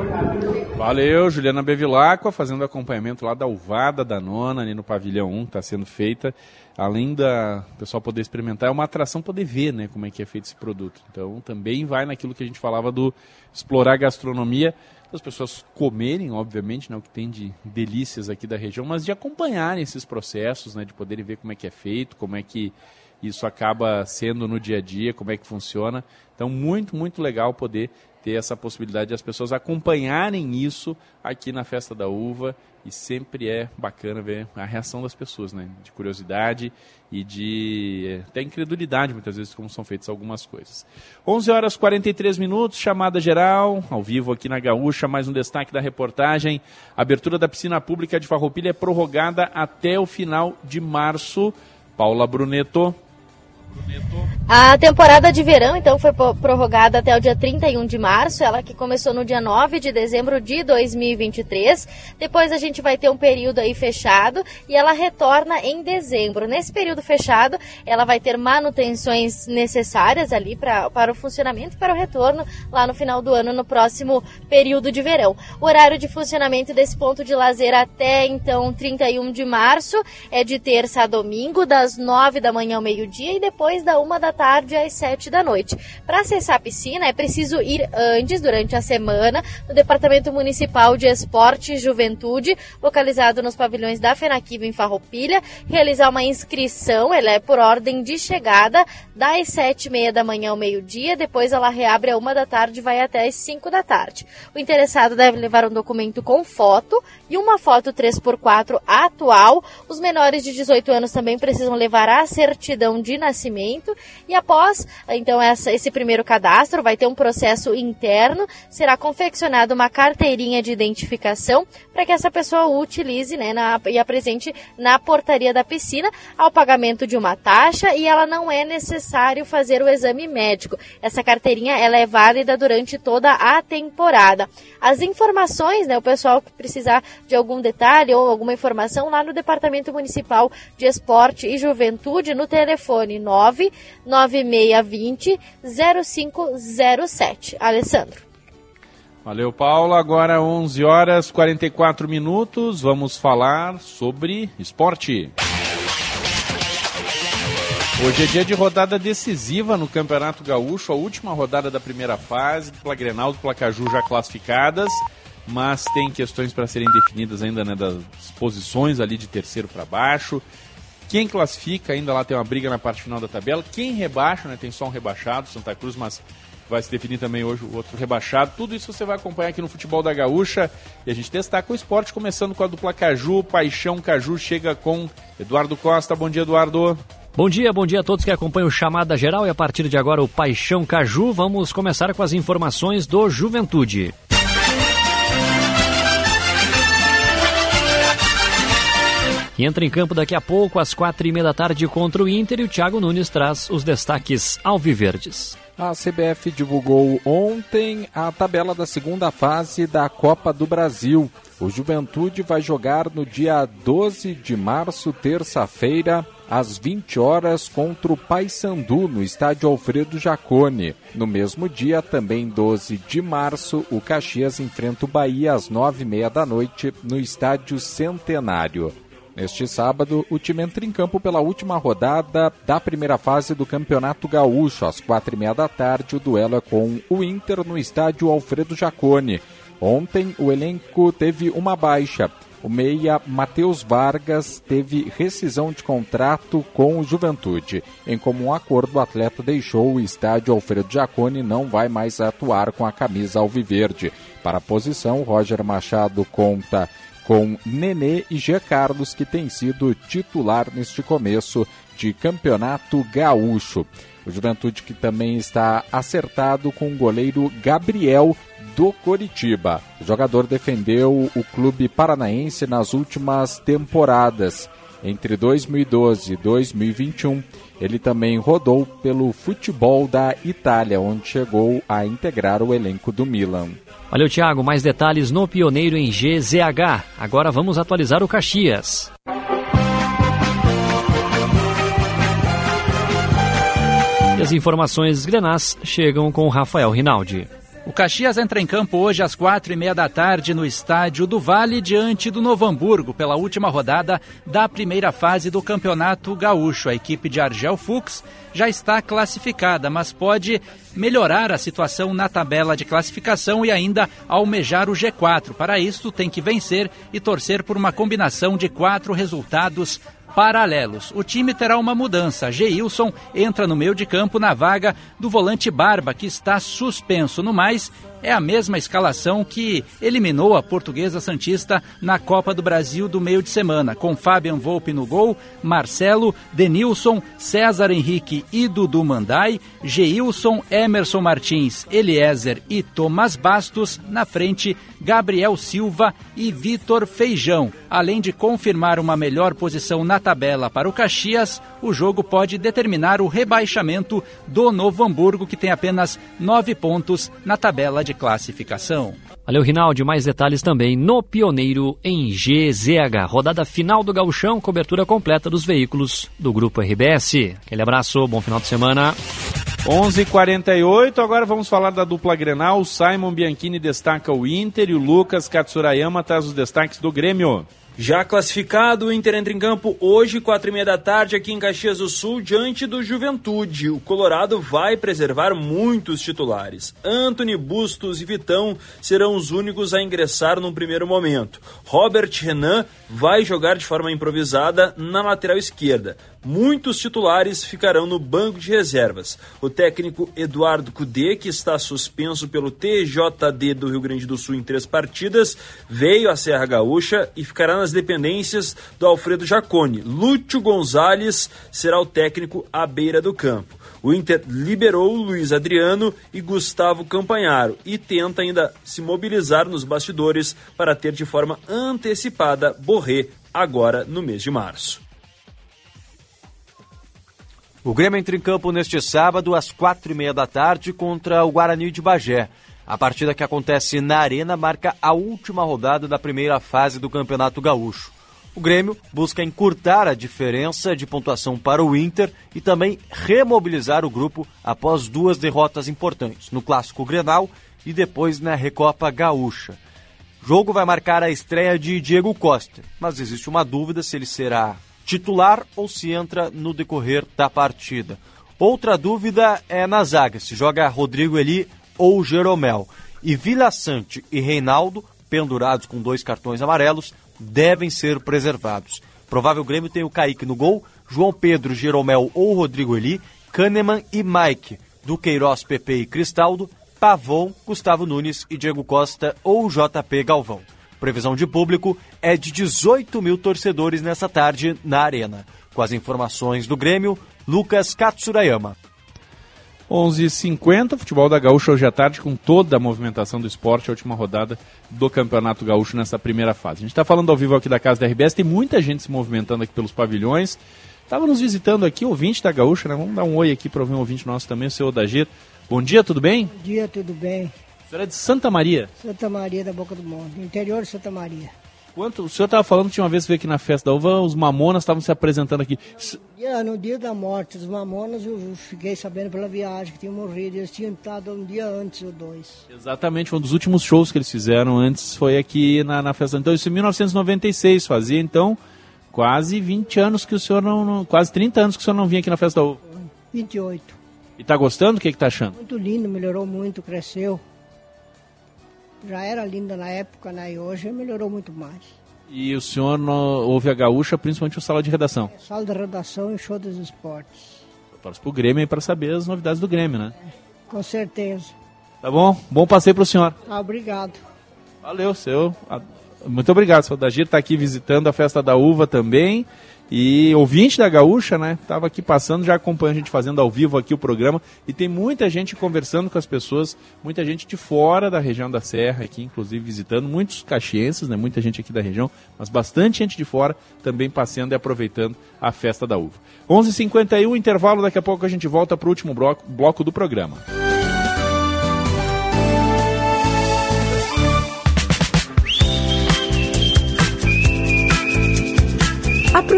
Valeu, Juliana Bevilacqua, fazendo acompanhamento lá da Uvada da Nona, ali no pavilhão 1, está sendo feita. Além da pessoal poder experimentar, é uma atração poder ver né, como é que é feito esse produto. Então também vai naquilo que a gente falava do explorar gastronomia as pessoas comerem, obviamente, né, o que tem de delícias aqui da região, mas de acompanharem esses processos, né, de poderem ver como é que é feito, como é que isso acaba sendo no dia a dia, como é que funciona. Então, muito, muito legal poder ter essa possibilidade de as pessoas acompanharem isso aqui na Festa da Uva e sempre é bacana ver a reação das pessoas, né? De curiosidade e de até incredulidade, muitas vezes, como são feitas algumas coisas. 11 horas 43 minutos, chamada geral, ao vivo aqui na Gaúcha, mais um destaque da reportagem. A abertura da piscina pública de Farroupilha é prorrogada até o final de março. Paula Bruneto. A temporada de verão, então, foi prorrogada até o dia 31 de março, ela que começou no dia 9 de dezembro de 2023. Depois a gente vai ter um período aí fechado e ela retorna em dezembro. Nesse período fechado, ela vai ter manutenções necessárias ali pra, para o funcionamento e para o retorno lá no final do ano, no próximo período de verão. O horário de funcionamento desse ponto de lazer até então 31 de março é de terça a domingo, das 9 da manhã ao meio-dia e depois da uma da tarde às 7 da noite. Para acessar a piscina é preciso ir antes, durante a semana, no Departamento Municipal de Esporte e Juventude, localizado nos pavilhões da FENAQUIV em Farroupilha, realizar uma inscrição, ela é por ordem de chegada, das 7 e meia da manhã ao meio-dia, depois ela reabre a uma da tarde e vai até às 5 da tarde. O interessado deve levar um documento com foto e uma foto 3x4 atual. Os menores de 18 anos também precisam levar a certidão de nascimento e após então essa, esse primeiro cadastro vai ter um processo interno, será confeccionada uma carteirinha de identificação para que essa pessoa utilize né, na, e apresente na portaria da piscina ao pagamento de uma taxa e ela não é necessário fazer o exame médico. Essa carteirinha ela é válida durante toda a temporada. As informações, né, o pessoal que precisar de algum detalhe ou alguma informação lá no Departamento Municipal de Esporte e Juventude no telefone 99620 0507. Alessandro. Valeu, Paula. Agora 11 horas 44 minutos. Vamos falar sobre esporte. Hoje é dia de rodada decisiva no Campeonato Gaúcho, a última rodada da primeira fase, dupla Grenal, dupla Caju já classificadas, mas tem questões para serem definidas ainda né, das posições ali de terceiro para baixo. Quem classifica ainda lá tem uma briga na parte final da tabela. Quem rebaixa, né? Tem só um rebaixado, Santa Cruz, mas vai se definir também hoje o outro rebaixado. Tudo isso você vai acompanhar aqui no Futebol da Gaúcha. E a gente destaca o esporte, começando com a dupla Caju. Paixão Caju chega com Eduardo Costa. Bom dia, Eduardo. Bom dia, bom dia a todos que acompanham o Chamada Geral e a partir de agora o Paixão Caju. Vamos começar com as informações do Juventude. Entra em campo daqui a pouco, às quatro e meia da tarde, contra o Inter. E o Thiago Nunes traz os destaques alviverdes. A CBF divulgou ontem a tabela da segunda fase da Copa do Brasil. O Juventude vai jogar no dia 12 de março, terça-feira, às 20 horas, contra o Paysandu, no estádio Alfredo Jacone. No mesmo dia, também 12 de março, o Caxias enfrenta o Bahia às 9h30 da noite, no estádio Centenário. Neste sábado, o time entra em campo pela última rodada da primeira fase do Campeonato Gaúcho. Às quatro e meia da tarde, o duelo é com o Inter no estádio Alfredo Jacone. Ontem, o elenco teve uma baixa. O meia Matheus Vargas teve rescisão de contrato com o Juventude. Em comum acordo, o atleta deixou o estádio Alfredo Jacone e não vai mais atuar com a camisa alviverde. Para a posição, Roger Machado conta com Nenê e Jean Carlos, que tem sido titular neste começo de campeonato gaúcho. O Juventude que também está acertado com o goleiro Gabriel do Coritiba. O jogador defendeu o clube paranaense nas últimas temporadas Entre 2012 e 2021, ele também rodou pelo futebol da Itália, onde chegou a integrar o elenco do Milan. Valeu, Thiago. Mais detalhes no Pioneiro em GZH. Agora vamos atualizar o Caxias. E as informações grenás chegam com Rafael Rinaldi. O Caxias entra em campo hoje às quatro e meia da tarde no estádio do Vale, diante do Novo Hamburgo, pela última rodada da primeira fase do Campeonato Gaúcho. A equipe de Argel Fux já está classificada, mas pode melhorar a situação na tabela de classificação e ainda almejar o G4. Para isso, tem que vencer e torcer por uma combinação de quatro resultados paralelos. O time terá uma mudança. Geilson entra no meio de campo na vaga do volante Barba, que está suspenso. No mais, é a mesma escalação que eliminou a Portuguesa Santista na Copa do Brasil do meio de semana, com Fabian Volpe no gol, Marcelo, Denilson, César Henrique e Dudu Mandai, Geilson, Emerson Martins, Eliezer e Tomás Bastos, na frente Gabriel Silva e Vitor Feijão. Além de confirmar uma melhor posição na tabela para o Caxias, o jogo pode determinar o rebaixamento do Novo Hamburgo, que tem apenas nove pontos na tabela de classificação. Valeu, Rinaldi. Mais detalhes também no Pioneiro em GZH. Rodada final do Gauchão, cobertura completa dos veículos do Grupo RBS. Aquele abraço, bom final de semana. 11:48. Agora vamos falar da dupla Grenal. O Simon Bianchini destaca o Inter e o Lucas Katsurayama traz os destaques do Grêmio. Já classificado, o Inter entra em campo hoje, quatro e meia da tarde, aqui em Caxias do Sul, diante do Juventude. O Colorado vai preservar muitos titulares. Anthony, Bustos e Vitão serão os únicos a ingressar num primeiro momento. Robert Renan vai jogar de forma improvisada na lateral esquerda. Muitos titulares ficarão no banco de reservas. O técnico Eduardo Cudê, que está suspenso pelo TJD do Rio Grande do Sul em três partidas, veio à Serra Gaúcha e ficará nas dependências do Alfredo Jacone. Lúcio Gonzalez será o técnico à beira do campo. O Inter liberou Luiz Adriano e Gustavo Campanharo e tenta ainda se mobilizar nos bastidores para ter de forma antecipada Borré agora no mês de março. O Grêmio entra em campo neste sábado às quatro e meia da tarde contra o Guarani de Bagé. A partida que acontece na Arena marca a última rodada da primeira fase do Campeonato Gaúcho. O Grêmio busca encurtar a diferença de pontuação para o Inter e também remobilizar o grupo após duas derrotas importantes, no Clássico Grenal e depois na Recopa Gaúcha. O jogo vai marcar a estreia de Diego Costa, mas existe uma dúvida se ele será titular ou se entra no decorrer da partida. Outra dúvida é na zaga, se joga Rodrigo Eli ou Jeromel. E Vila Sante e Reinaldo, pendurados com dois cartões amarelos, devem ser preservados. Provável Grêmio tem o Kaique no gol, João Pedro, Jeromel ou Rodrigo Eli, Kahneman e Mike, Duqueiroz, Pepe e Cristaldo, Pavon, Gustavo Nunes e Diego Costa ou JP Galvão. Previsão de público é de 18 mil torcedores nessa tarde na Arena. Com as informações do Grêmio, Lucas Katsurayama. 11h50, futebol da Gaúcha hoje à tarde, com toda a movimentação do esporte, a última rodada do Campeonato Gaúcho nessa primeira fase. A gente está falando ao vivo aqui da casa da RBS, tem muita gente se movimentando aqui pelos pavilhões. Estava nos visitando aqui, ouvinte da Gaúcha, né? Vamos dar um oi aqui para ouvir um ouvinte nosso também, o seu Odagir. Bom dia, tudo bem? Bom dia, tudo bem. O senhor é de Santa Maria? Santa Maria da Boca do Mundo, interior de Santa Maria. Quanto, o senhor estava falando que uma vez veio aqui na festa da uva, os mamonas estavam se apresentando aqui. Yeah, no dia da morte dos mamonas, eu fiquei sabendo pela viagem que tinham morrido. Eles tinham estado um dia antes ou dois. Exatamente, foi um dos últimos shows que eles fizeram antes, foi aqui na, na festa. Então, isso em 1996, fazia então quase 20 anos que o senhor não, não, Quase 30 anos que o senhor não vinha aqui na festa da uva. 28. E tá gostando? O que, que tá achando? Muito lindo, melhorou muito, cresceu. Já era linda na época, né? E hoje melhorou muito mais. E o senhor ouve a gaúcha, principalmente o sala de redação? É, sala de redação e show dos esportes. Eu torço pro Grêmio aí para saber as novidades do Grêmio, né? É, com certeza. Tá bom? Bom passeio pro senhor. Ah, obrigado. Valeu, seu. Muito obrigado, seu Dagir, está aqui visitando a festa da uva também. E ouvinte da Gaúcha, né? Estava aqui passando, já acompanha a gente fazendo ao vivo aqui o programa. E tem muita gente conversando com as pessoas, muita gente de fora da região da Serra aqui, inclusive visitando, muitos caxienses, né? Muita gente aqui da região, mas bastante gente de fora também passeando e aproveitando a festa da uva. 11:51 h 51 intervalo, daqui a pouco a gente volta para o último bloco, bloco do programa.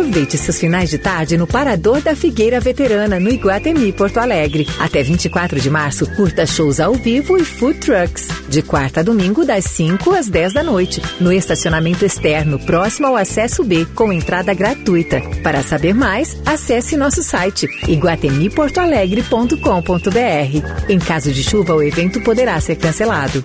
Aproveite seus finais de tarde no Parador da Figueira Veterana, no Iguatemi, Porto Alegre. Até 24 de março, curta shows ao vivo e food trucks. De quarta a domingo, das 5 às 10 da noite, no estacionamento externo, próximo ao acesso B, com entrada gratuita. Para saber mais, acesse nosso site iguatemiportoalegre.com.br. Em caso de chuva, o evento poderá ser cancelado.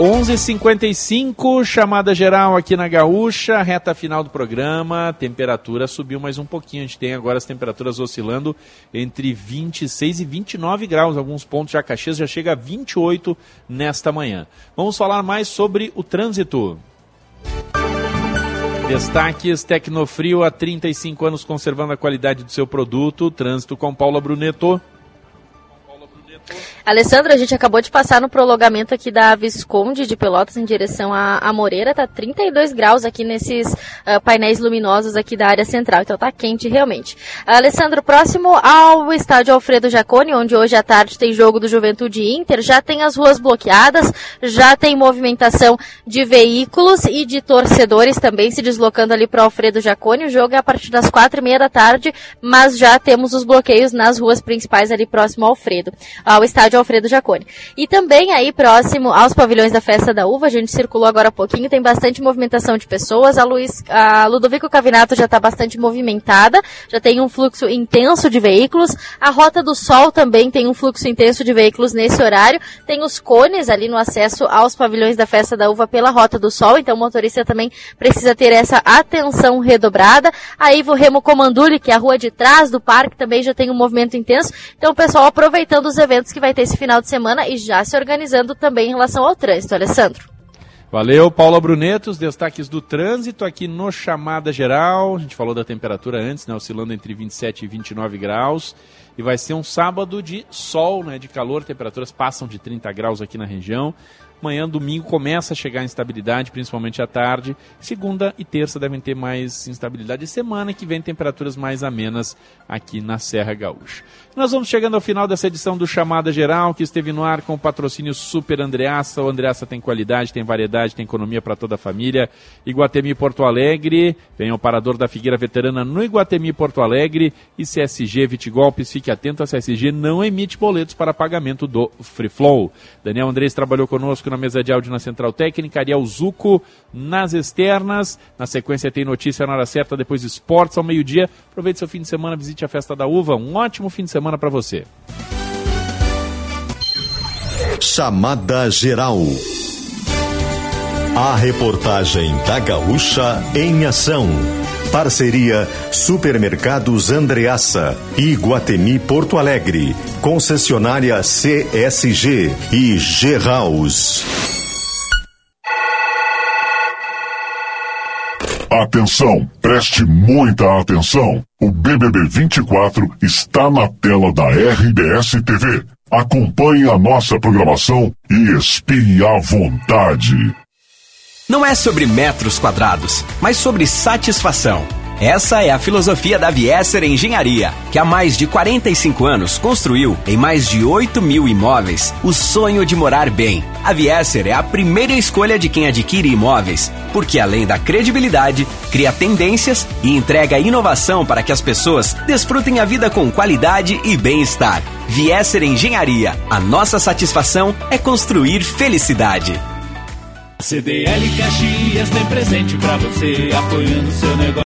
Onze h chamada geral aqui na Gaúcha, reta final do programa, temperatura subiu mais um pouquinho, a gente tem agora as temperaturas oscilando entre 26 e 29 graus, alguns pontos de Caxias já chega a 28 nesta manhã. Vamos falar mais sobre o trânsito. Destaques Tecnofrio há 35 anos conservando a qualidade do seu produto, trânsito com Paula Bruneto. Alessandro, a gente acabou de passar no prolongamento aqui da Visconde de Pelotas em direção a Moreira, tá 32 graus aqui nesses uh, painéis luminosos aqui da área central, então tá quente realmente. Alessandro, próximo ao estádio Alfredo Jaconi, onde hoje à tarde tem jogo do Juventude Inter, já tem as ruas bloqueadas, já tem movimentação de veículos e de torcedores também se deslocando ali para Alfredo Jaconi. O jogo é a partir das quatro e meia da tarde, mas já temos os bloqueios nas ruas principais ali próximo ao Alfredo. Uh, o Alfredo Jacone. E também aí próximo aos pavilhões da Festa da Uva, a gente circulou agora há pouquinho, tem bastante movimentação de pessoas. A, Luiz, a Ludovico Cavinato já está bastante movimentada, já tem um fluxo intenso de veículos. A Rota do Sol também tem um fluxo intenso de veículos nesse horário. Tem os cones ali no acesso aos pavilhões da Festa da Uva pela Rota do Sol, então o motorista também precisa ter essa atenção redobrada. A Ivo Remo Comanduli, que é a rua de trás do parque, também já tem um movimento intenso. Então o pessoal aproveitando os eventos que vai ter esse final de semana e já se organizando também em relação ao trânsito. Alessandro. Valeu, Paula Bruneto, os destaques do trânsito aqui no Chamada Geral. A gente falou da temperatura antes, né, oscilando entre 27 e 29 graus. E vai ser um sábado de sol, né, de calor, temperaturas passam de 30 graus aqui na região. Manhã, domingo, começa a chegar a instabilidade, principalmente à tarde. Segunda e terça devem ter mais instabilidade. Semana que vem, temperaturas mais amenas aqui na Serra Gaúcha. Nós vamos chegando ao final dessa edição do Chamada Geral, que esteve no ar com o patrocínio Super Andreaça. O Andreaça tem qualidade, tem variedade, tem economia para toda a família. Iguatemi Porto Alegre, vem o Parador da Figueira Veterana no Iguatemi Porto Alegre. E CSG Vitigolpes, fique atento, a CSG não emite boletos para pagamento do Free Flow. Daniel Andrés trabalhou conosco na mesa de áudio na Central Técnica, Ariel Zuco nas externas. Na sequência tem notícia na hora certa, depois esportes ao meio-dia. Aproveite seu fim de semana, visite a Festa da Uva. Um ótimo fim de semana para você. Chamada Geral. A reportagem da Gaúcha em ação. Parceria Supermercados Andreaça e Guatemi Porto Alegre. Concessionária CSG e G-House. Atenção, preste muita atenção. O BBB 24 está na tela da RBS TV. Acompanhe a nossa programação e espie à vontade. Não é sobre metros quadrados, mas sobre satisfação. Essa é a filosofia da Viesser Engenharia, que há mais de 45 anos construiu, em mais de 8 mil imóveis, o sonho de morar bem. A Viesser é a primeira escolha de quem adquire imóveis, porque além da credibilidade, cria tendências e entrega inovação para que as pessoas desfrutem a vida com qualidade e bem-estar. Viesser Engenharia, a nossa satisfação é construir felicidade. CDL Caxias tem presente pra você, apoiando seu negócio.